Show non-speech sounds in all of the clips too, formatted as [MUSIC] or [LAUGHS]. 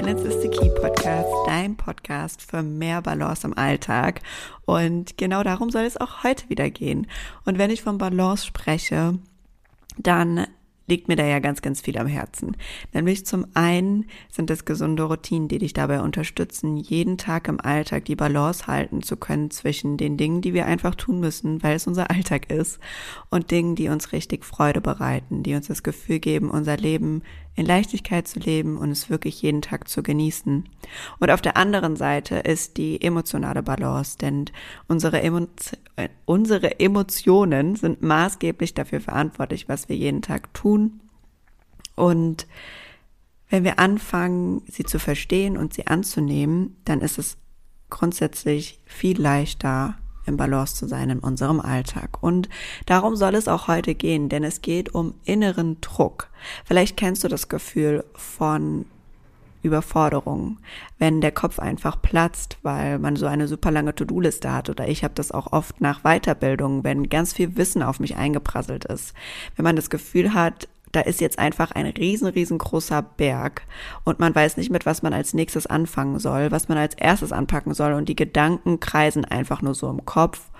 Balance is the Key Podcast, dein Podcast für mehr Balance im Alltag. Und genau darum soll es auch heute wieder gehen. Und wenn ich von Balance spreche, dann liegt mir da ja ganz, ganz viel am Herzen. Nämlich zum einen sind es gesunde Routinen, die dich dabei unterstützen, jeden Tag im Alltag die Balance halten zu können zwischen den Dingen, die wir einfach tun müssen, weil es unser Alltag ist, und Dingen, die uns richtig Freude bereiten, die uns das Gefühl geben, unser Leben in Leichtigkeit zu leben und es wirklich jeden Tag zu genießen. Und auf der anderen Seite ist die emotionale Balance, denn unsere, Emo äh, unsere Emotionen sind maßgeblich dafür verantwortlich, was wir jeden Tag tun. Und wenn wir anfangen, sie zu verstehen und sie anzunehmen, dann ist es grundsätzlich viel leichter, im Balance zu sein in unserem Alltag. Und darum soll es auch heute gehen, denn es geht um inneren Druck. Vielleicht kennst du das Gefühl von Überforderung, wenn der Kopf einfach platzt, weil man so eine super lange To-Do-Liste hat oder ich habe das auch oft nach Weiterbildung, wenn ganz viel Wissen auf mich eingeprasselt ist. Wenn man das Gefühl hat, da ist jetzt einfach ein riesen, riesengroßer Berg und man weiß nicht, mit was man als nächstes anfangen soll, was man als erstes anpacken soll. Und die Gedanken kreisen einfach nur so im Kopf.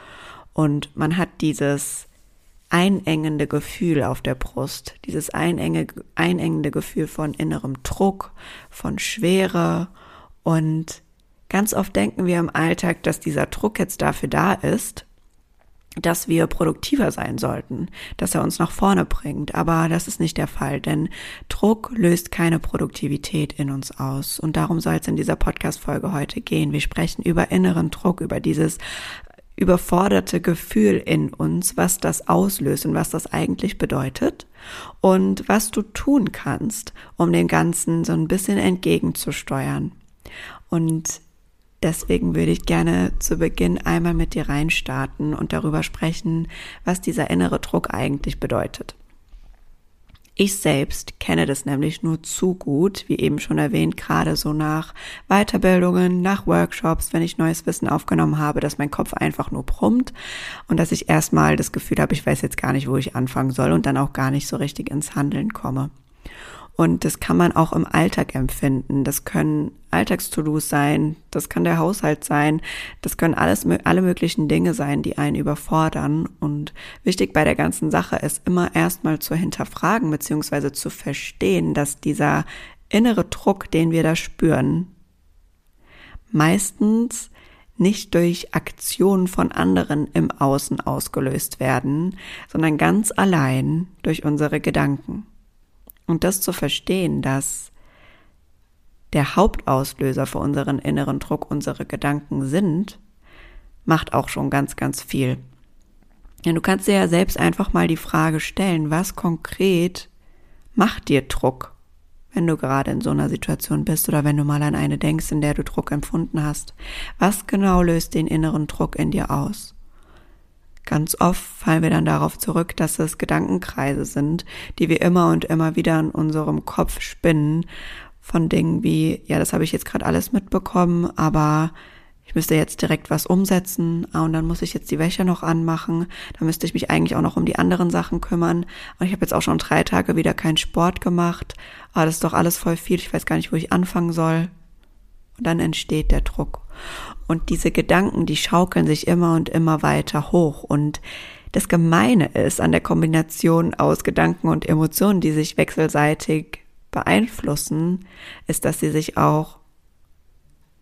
Und man hat dieses einengende Gefühl auf der Brust, dieses einenge, einengende Gefühl von innerem Druck, von Schwere. Und ganz oft denken wir im Alltag, dass dieser Druck jetzt dafür da ist, dass wir produktiver sein sollten, dass er uns nach vorne bringt. Aber das ist nicht der Fall, denn Druck löst keine Produktivität in uns aus. Und darum soll es in dieser Podcast-Folge heute gehen. Wir sprechen über inneren Druck, über dieses überforderte Gefühl in uns, was das auslöst und was das eigentlich bedeutet und was du tun kannst, um dem Ganzen so ein bisschen entgegenzusteuern. Und Deswegen würde ich gerne zu Beginn einmal mit dir reinstarten und darüber sprechen, was dieser innere Druck eigentlich bedeutet. Ich selbst kenne das nämlich nur zu gut, wie eben schon erwähnt, gerade so nach Weiterbildungen, nach Workshops, wenn ich neues Wissen aufgenommen habe, dass mein Kopf einfach nur brummt und dass ich erstmal das Gefühl habe, ich weiß jetzt gar nicht, wo ich anfangen soll und dann auch gar nicht so richtig ins Handeln komme. Und das kann man auch im Alltag empfinden. Das können Alltags-To-Dos sein, das kann der Haushalt sein, das können alles, alle möglichen Dinge sein, die einen überfordern. Und wichtig bei der ganzen Sache ist immer erstmal zu hinterfragen beziehungsweise zu verstehen, dass dieser innere Druck, den wir da spüren, meistens nicht durch Aktionen von anderen im Außen ausgelöst werden, sondern ganz allein durch unsere Gedanken. Und das zu verstehen, dass der Hauptauslöser für unseren inneren Druck unsere Gedanken sind, macht auch schon ganz, ganz viel. Ja, du kannst dir ja selbst einfach mal die Frage stellen, was konkret macht dir Druck, wenn du gerade in so einer Situation bist oder wenn du mal an eine denkst, in der du Druck empfunden hast. Was genau löst den inneren Druck in dir aus? Ganz oft fallen wir dann darauf zurück, dass es Gedankenkreise sind, die wir immer und immer wieder in unserem Kopf spinnen von Dingen wie, ja, das habe ich jetzt gerade alles mitbekommen, aber ich müsste jetzt direkt was umsetzen ah, und dann muss ich jetzt die Wäsche noch anmachen, dann müsste ich mich eigentlich auch noch um die anderen Sachen kümmern. Und ich habe jetzt auch schon drei Tage wieder keinen Sport gemacht, aber das ist doch alles voll viel, ich weiß gar nicht, wo ich anfangen soll. Und dann entsteht der Druck. Und diese Gedanken, die schaukeln sich immer und immer weiter hoch. Und das Gemeine ist an der Kombination aus Gedanken und Emotionen, die sich wechselseitig beeinflussen, ist, dass sie sich auch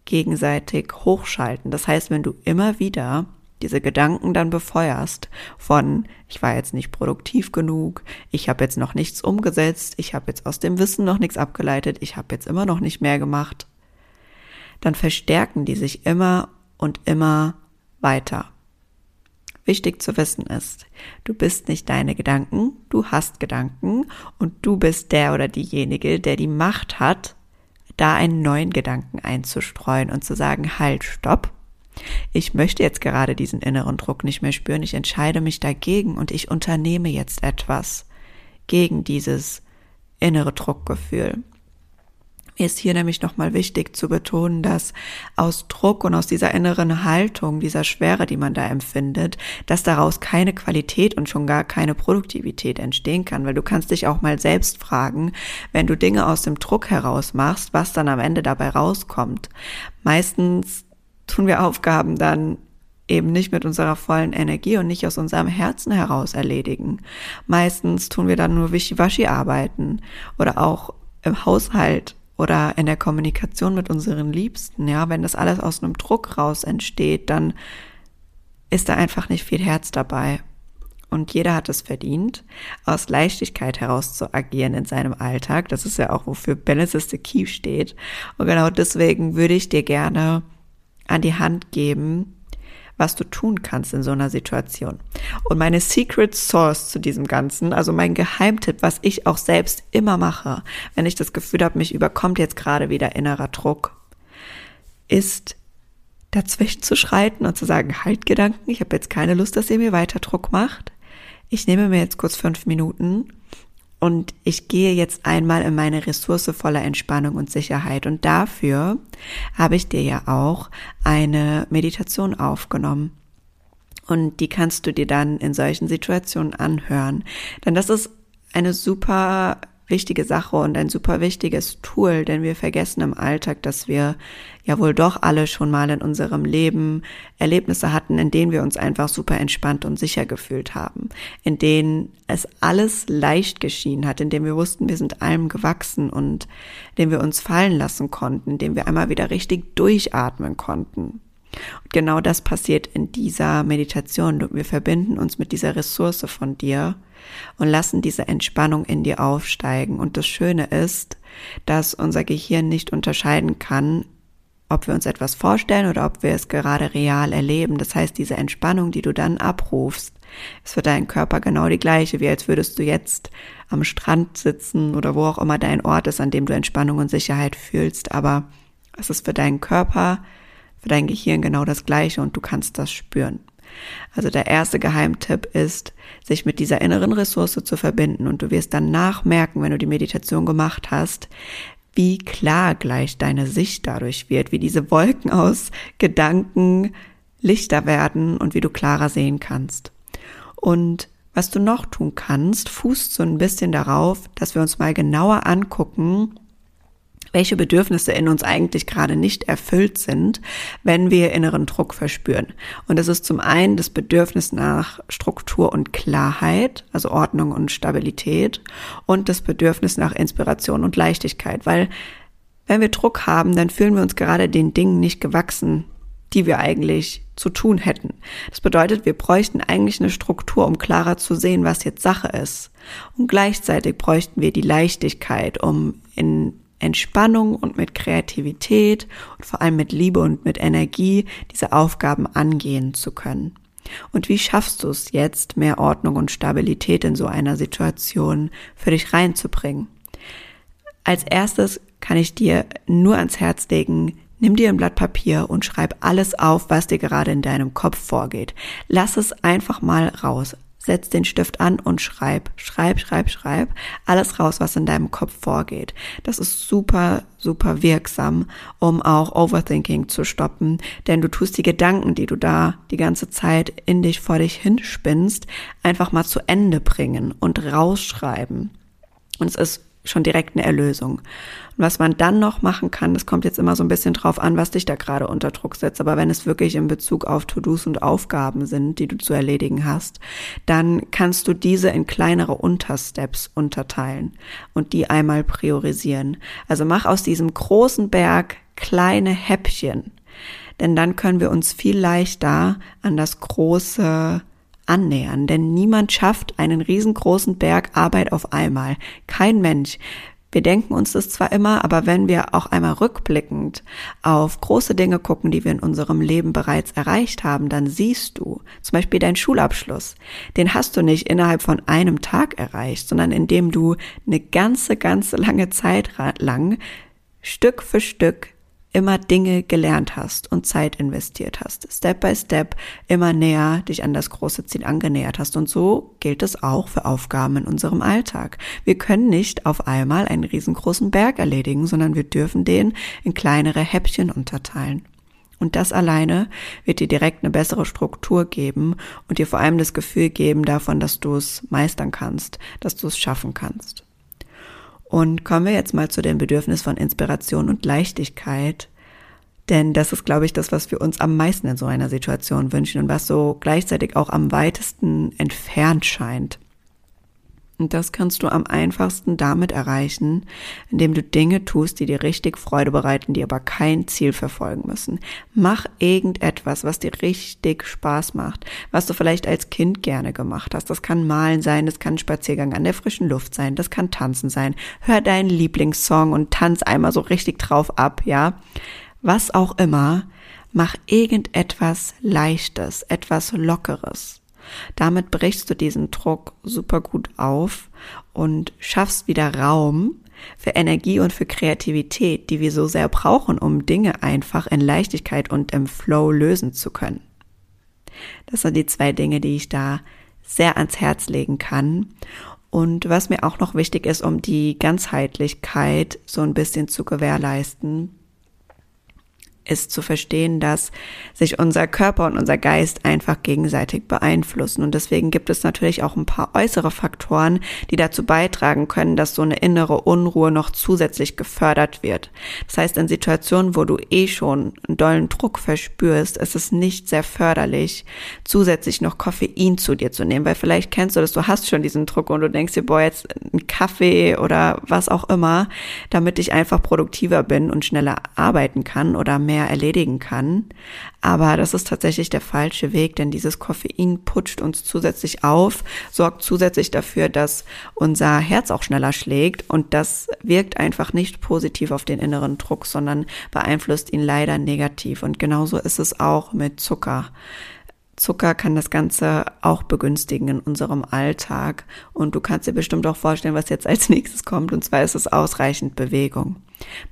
gegenseitig hochschalten. Das heißt, wenn du immer wieder diese Gedanken dann befeuerst von ich war jetzt nicht produktiv genug, ich habe jetzt noch nichts umgesetzt, ich habe jetzt aus dem Wissen noch nichts abgeleitet, ich habe jetzt immer noch nicht mehr gemacht, dann verstärken die sich immer und immer weiter. Wichtig zu wissen ist, du bist nicht deine Gedanken, du hast Gedanken und du bist der oder diejenige, der die Macht hat, da einen neuen Gedanken einzustreuen und zu sagen, halt, stopp. Ich möchte jetzt gerade diesen inneren Druck nicht mehr spüren, ich entscheide mich dagegen und ich unternehme jetzt etwas gegen dieses innere Druckgefühl. Mir ist hier nämlich nochmal wichtig zu betonen, dass aus Druck und aus dieser inneren Haltung, dieser Schwere, die man da empfindet, dass daraus keine Qualität und schon gar keine Produktivität entstehen kann, weil du kannst dich auch mal selbst fragen, wenn du Dinge aus dem Druck heraus machst, was dann am Ende dabei rauskommt. Meistens tun wir Aufgaben dann eben nicht mit unserer vollen Energie und nicht aus unserem Herzen heraus erledigen. Meistens tun wir dann nur Wischiwaschi arbeiten oder auch im Haushalt oder in der Kommunikation mit unseren Liebsten, ja, wenn das alles aus einem Druck raus entsteht, dann ist da einfach nicht viel Herz dabei. Und jeder hat es verdient, aus Leichtigkeit heraus zu agieren in seinem Alltag. Das ist ja auch, wofür Balance is the Key steht. Und genau deswegen würde ich dir gerne an die Hand geben, was du tun kannst in so einer Situation. Und meine Secret Source zu diesem Ganzen, also mein Geheimtipp, was ich auch selbst immer mache, wenn ich das Gefühl habe, mich überkommt jetzt gerade wieder innerer Druck, ist dazwischen zu schreiten und zu sagen, halt Gedanken, ich habe jetzt keine Lust, dass ihr mir weiter Druck macht. Ich nehme mir jetzt kurz fünf Minuten und ich gehe jetzt einmal in meine Ressource voller Entspannung und Sicherheit. Und dafür habe ich dir ja auch eine Meditation aufgenommen. Und die kannst du dir dann in solchen Situationen anhören. Denn das ist eine super wichtige Sache und ein super wichtiges Tool, denn wir vergessen im Alltag, dass wir ja wohl doch alle schon mal in unserem Leben Erlebnisse hatten, in denen wir uns einfach super entspannt und sicher gefühlt haben, in denen es alles leicht geschienen hat, in denen wir wussten, wir sind allem gewachsen und in denen wir uns fallen lassen konnten, in denen wir einmal wieder richtig durchatmen konnten. Und genau das passiert in dieser Meditation. Wir verbinden uns mit dieser Ressource von dir und lassen diese Entspannung in dir aufsteigen. Und das Schöne ist, dass unser Gehirn nicht unterscheiden kann, ob wir uns etwas vorstellen oder ob wir es gerade real erleben. Das heißt, diese Entspannung, die du dann abrufst, ist für deinen Körper genau die gleiche, wie als würdest du jetzt am Strand sitzen oder wo auch immer dein Ort ist, an dem du Entspannung und Sicherheit fühlst. Aber es ist für deinen Körper, für dein Gehirn genau das gleiche und du kannst das spüren. Also der erste Geheimtipp ist, sich mit dieser inneren Ressource zu verbinden und du wirst dann nachmerken, wenn du die Meditation gemacht hast, wie klar gleich deine Sicht dadurch wird, wie diese Wolken aus Gedanken lichter werden und wie du klarer sehen kannst. Und was du noch tun kannst, fußt so ein bisschen darauf, dass wir uns mal genauer angucken, welche Bedürfnisse in uns eigentlich gerade nicht erfüllt sind, wenn wir inneren Druck verspüren. Und das ist zum einen das Bedürfnis nach Struktur und Klarheit, also Ordnung und Stabilität, und das Bedürfnis nach Inspiration und Leichtigkeit, weil wenn wir Druck haben, dann fühlen wir uns gerade den Dingen nicht gewachsen, die wir eigentlich zu tun hätten. Das bedeutet, wir bräuchten eigentlich eine Struktur, um klarer zu sehen, was jetzt Sache ist. Und gleichzeitig bräuchten wir die Leichtigkeit, um in Entspannung und mit Kreativität und vor allem mit Liebe und mit Energie diese Aufgaben angehen zu können. Und wie schaffst du es jetzt, mehr Ordnung und Stabilität in so einer Situation für dich reinzubringen? Als erstes kann ich dir nur ans Herz legen, nimm dir ein Blatt Papier und schreib alles auf, was dir gerade in deinem Kopf vorgeht. Lass es einfach mal raus setz den Stift an und schreib, schreib, schreib, schreib alles raus, was in deinem Kopf vorgeht. Das ist super, super wirksam, um auch Overthinking zu stoppen, denn du tust die Gedanken, die du da die ganze Zeit in dich vor dich hinspinnst, einfach mal zu Ende bringen und rausschreiben. Und es ist schon direkt eine Erlösung. Und was man dann noch machen kann, das kommt jetzt immer so ein bisschen drauf an, was dich da gerade unter Druck setzt. Aber wenn es wirklich in Bezug auf To-Dos und Aufgaben sind, die du zu erledigen hast, dann kannst du diese in kleinere Untersteps unterteilen und die einmal priorisieren. Also mach aus diesem großen Berg kleine Häppchen. Denn dann können wir uns viel leichter an das große annähern, denn niemand schafft einen riesengroßen Berg Arbeit auf einmal. Kein Mensch. Wir denken uns das zwar immer, aber wenn wir auch einmal rückblickend auf große Dinge gucken, die wir in unserem Leben bereits erreicht haben, dann siehst du zum Beispiel deinen Schulabschluss. Den hast du nicht innerhalb von einem Tag erreicht, sondern indem du eine ganze, ganze lange Zeit lang Stück für Stück immer Dinge gelernt hast und Zeit investiert hast, Step by Step immer näher dich an das große Ziel angenähert hast. Und so gilt es auch für Aufgaben in unserem Alltag. Wir können nicht auf einmal einen riesengroßen Berg erledigen, sondern wir dürfen den in kleinere Häppchen unterteilen. Und das alleine wird dir direkt eine bessere Struktur geben und dir vor allem das Gefühl geben davon, dass du es meistern kannst, dass du es schaffen kannst. Und kommen wir jetzt mal zu dem Bedürfnis von Inspiration und Leichtigkeit. Denn das ist, glaube ich, das, was wir uns am meisten in so einer Situation wünschen und was so gleichzeitig auch am weitesten entfernt scheint. Und das kannst du am einfachsten damit erreichen, indem du Dinge tust, die dir richtig Freude bereiten, die aber kein Ziel verfolgen müssen. Mach irgendetwas, was dir richtig Spaß macht, was du vielleicht als Kind gerne gemacht hast. Das kann Malen sein, das kann Spaziergang an der frischen Luft sein, das kann Tanzen sein. Hör deinen Lieblingssong und tanz einmal so richtig drauf ab, ja. Was auch immer, mach irgendetwas Leichtes, etwas Lockeres. Damit brichst du diesen Druck super gut auf und schaffst wieder Raum für Energie und für Kreativität, die wir so sehr brauchen, um Dinge einfach in Leichtigkeit und im Flow lösen zu können. Das sind die zwei Dinge, die ich da sehr ans Herz legen kann. Und was mir auch noch wichtig ist, um die Ganzheitlichkeit so ein bisschen zu gewährleisten, ist zu verstehen, dass sich unser Körper und unser Geist einfach gegenseitig beeinflussen. Und deswegen gibt es natürlich auch ein paar äußere Faktoren, die dazu beitragen können, dass so eine innere Unruhe noch zusätzlich gefördert wird. Das heißt, in Situationen, wo du eh schon einen dollen Druck verspürst, ist es nicht sehr förderlich, zusätzlich noch Koffein zu dir zu nehmen, weil vielleicht kennst du das, du hast schon diesen Druck und du denkst dir, boah, jetzt ein Kaffee oder was auch immer, damit ich einfach produktiver bin und schneller arbeiten kann oder mehr mehr erledigen kann. Aber das ist tatsächlich der falsche Weg, denn dieses Koffein putscht uns zusätzlich auf, sorgt zusätzlich dafür, dass unser Herz auch schneller schlägt und das wirkt einfach nicht positiv auf den inneren Druck, sondern beeinflusst ihn leider negativ. Und genauso ist es auch mit Zucker. Zucker kann das Ganze auch begünstigen in unserem Alltag. Und du kannst dir bestimmt auch vorstellen, was jetzt als [LAUGHS] nächstes kommt. Und zwar ist es ausreichend Bewegung.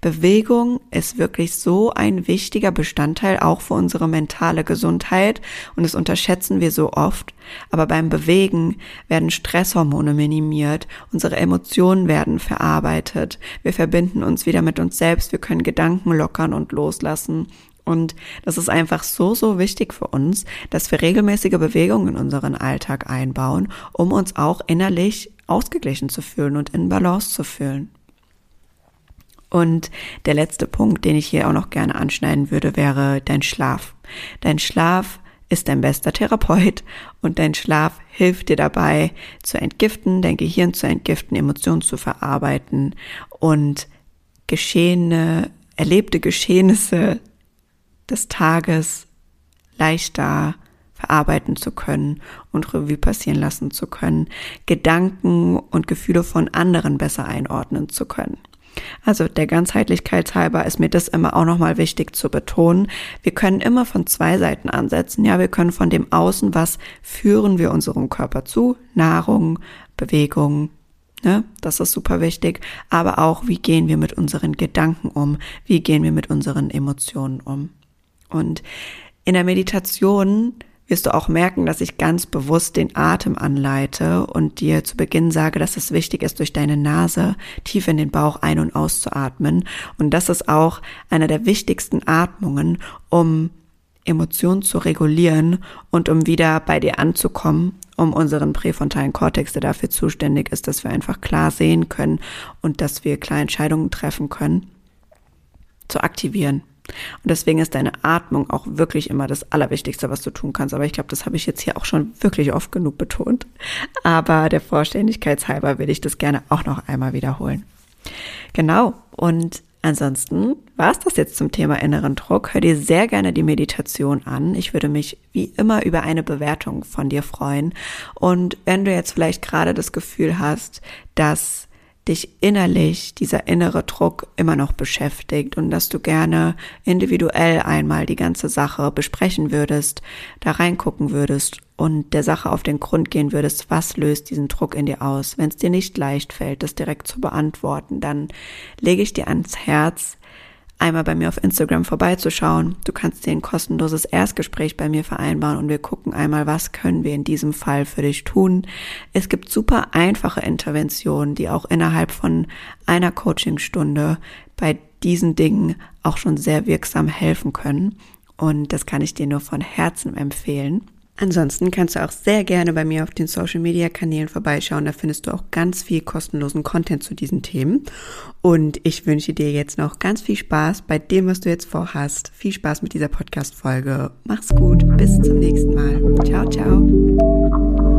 Bewegung ist wirklich so ein wichtiger Bestandteil auch für unsere mentale Gesundheit. Und das unterschätzen wir so oft. Aber beim Bewegen werden Stresshormone minimiert. Unsere Emotionen werden verarbeitet. Wir verbinden uns wieder mit uns selbst. Wir können Gedanken lockern und loslassen. Und das ist einfach so, so wichtig für uns, dass wir regelmäßige Bewegungen in unseren Alltag einbauen, um uns auch innerlich ausgeglichen zu fühlen und in Balance zu fühlen. Und der letzte Punkt, den ich hier auch noch gerne anschneiden würde, wäre dein Schlaf. Dein Schlaf ist dein bester Therapeut und dein Schlaf hilft dir dabei zu entgiften, dein Gehirn zu entgiften, Emotionen zu verarbeiten und geschehene, erlebte Geschehnisse des Tages leichter verarbeiten zu können und Revue passieren lassen zu können, Gedanken und Gefühle von anderen besser einordnen zu können. Also der Ganzheitlichkeit halber ist mir das immer auch nochmal wichtig zu betonen. Wir können immer von zwei Seiten ansetzen. Ja, wir können von dem Außen, was führen wir unserem Körper zu? Nahrung, Bewegung, Ne? Das ist super wichtig. Aber auch, wie gehen wir mit unseren Gedanken um? Wie gehen wir mit unseren Emotionen um? Und in der Meditation wirst du auch merken, dass ich ganz bewusst den Atem anleite und dir zu Beginn sage, dass es wichtig ist, durch deine Nase tief in den Bauch ein- und auszuatmen. Und das ist auch eine der wichtigsten Atmungen, um Emotionen zu regulieren und um wieder bei dir anzukommen, um unseren präfrontalen Kortex, der dafür zuständig ist, dass wir einfach klar sehen können und dass wir klar Entscheidungen treffen können, zu aktivieren. Und deswegen ist deine Atmung auch wirklich immer das Allerwichtigste, was du tun kannst. Aber ich glaube, das habe ich jetzt hier auch schon wirklich oft genug betont. Aber der Vollständigkeitshalber will ich das gerne auch noch einmal wiederholen. Genau. Und ansonsten war es das jetzt zum Thema inneren Druck. Hör dir sehr gerne die Meditation an. Ich würde mich wie immer über eine Bewertung von dir freuen. Und wenn du jetzt vielleicht gerade das Gefühl hast, dass dich innerlich dieser innere Druck immer noch beschäftigt und dass du gerne individuell einmal die ganze Sache besprechen würdest, da reingucken würdest und der Sache auf den Grund gehen würdest, was löst diesen Druck in dir aus. Wenn es dir nicht leicht fällt, das direkt zu beantworten, dann lege ich dir ans Herz, einmal bei mir auf Instagram vorbeizuschauen. Du kannst dir ein kostenloses Erstgespräch bei mir vereinbaren und wir gucken einmal, was können wir in diesem Fall für dich tun. Es gibt super einfache Interventionen, die auch innerhalb von einer Coachingstunde bei diesen Dingen auch schon sehr wirksam helfen können. Und das kann ich dir nur von Herzen empfehlen. Ansonsten kannst du auch sehr gerne bei mir auf den Social Media Kanälen vorbeischauen. Da findest du auch ganz viel kostenlosen Content zu diesen Themen. Und ich wünsche dir jetzt noch ganz viel Spaß bei dem, was du jetzt vorhast. Viel Spaß mit dieser Podcast Folge. Mach's gut. Bis zum nächsten Mal. Ciao, ciao.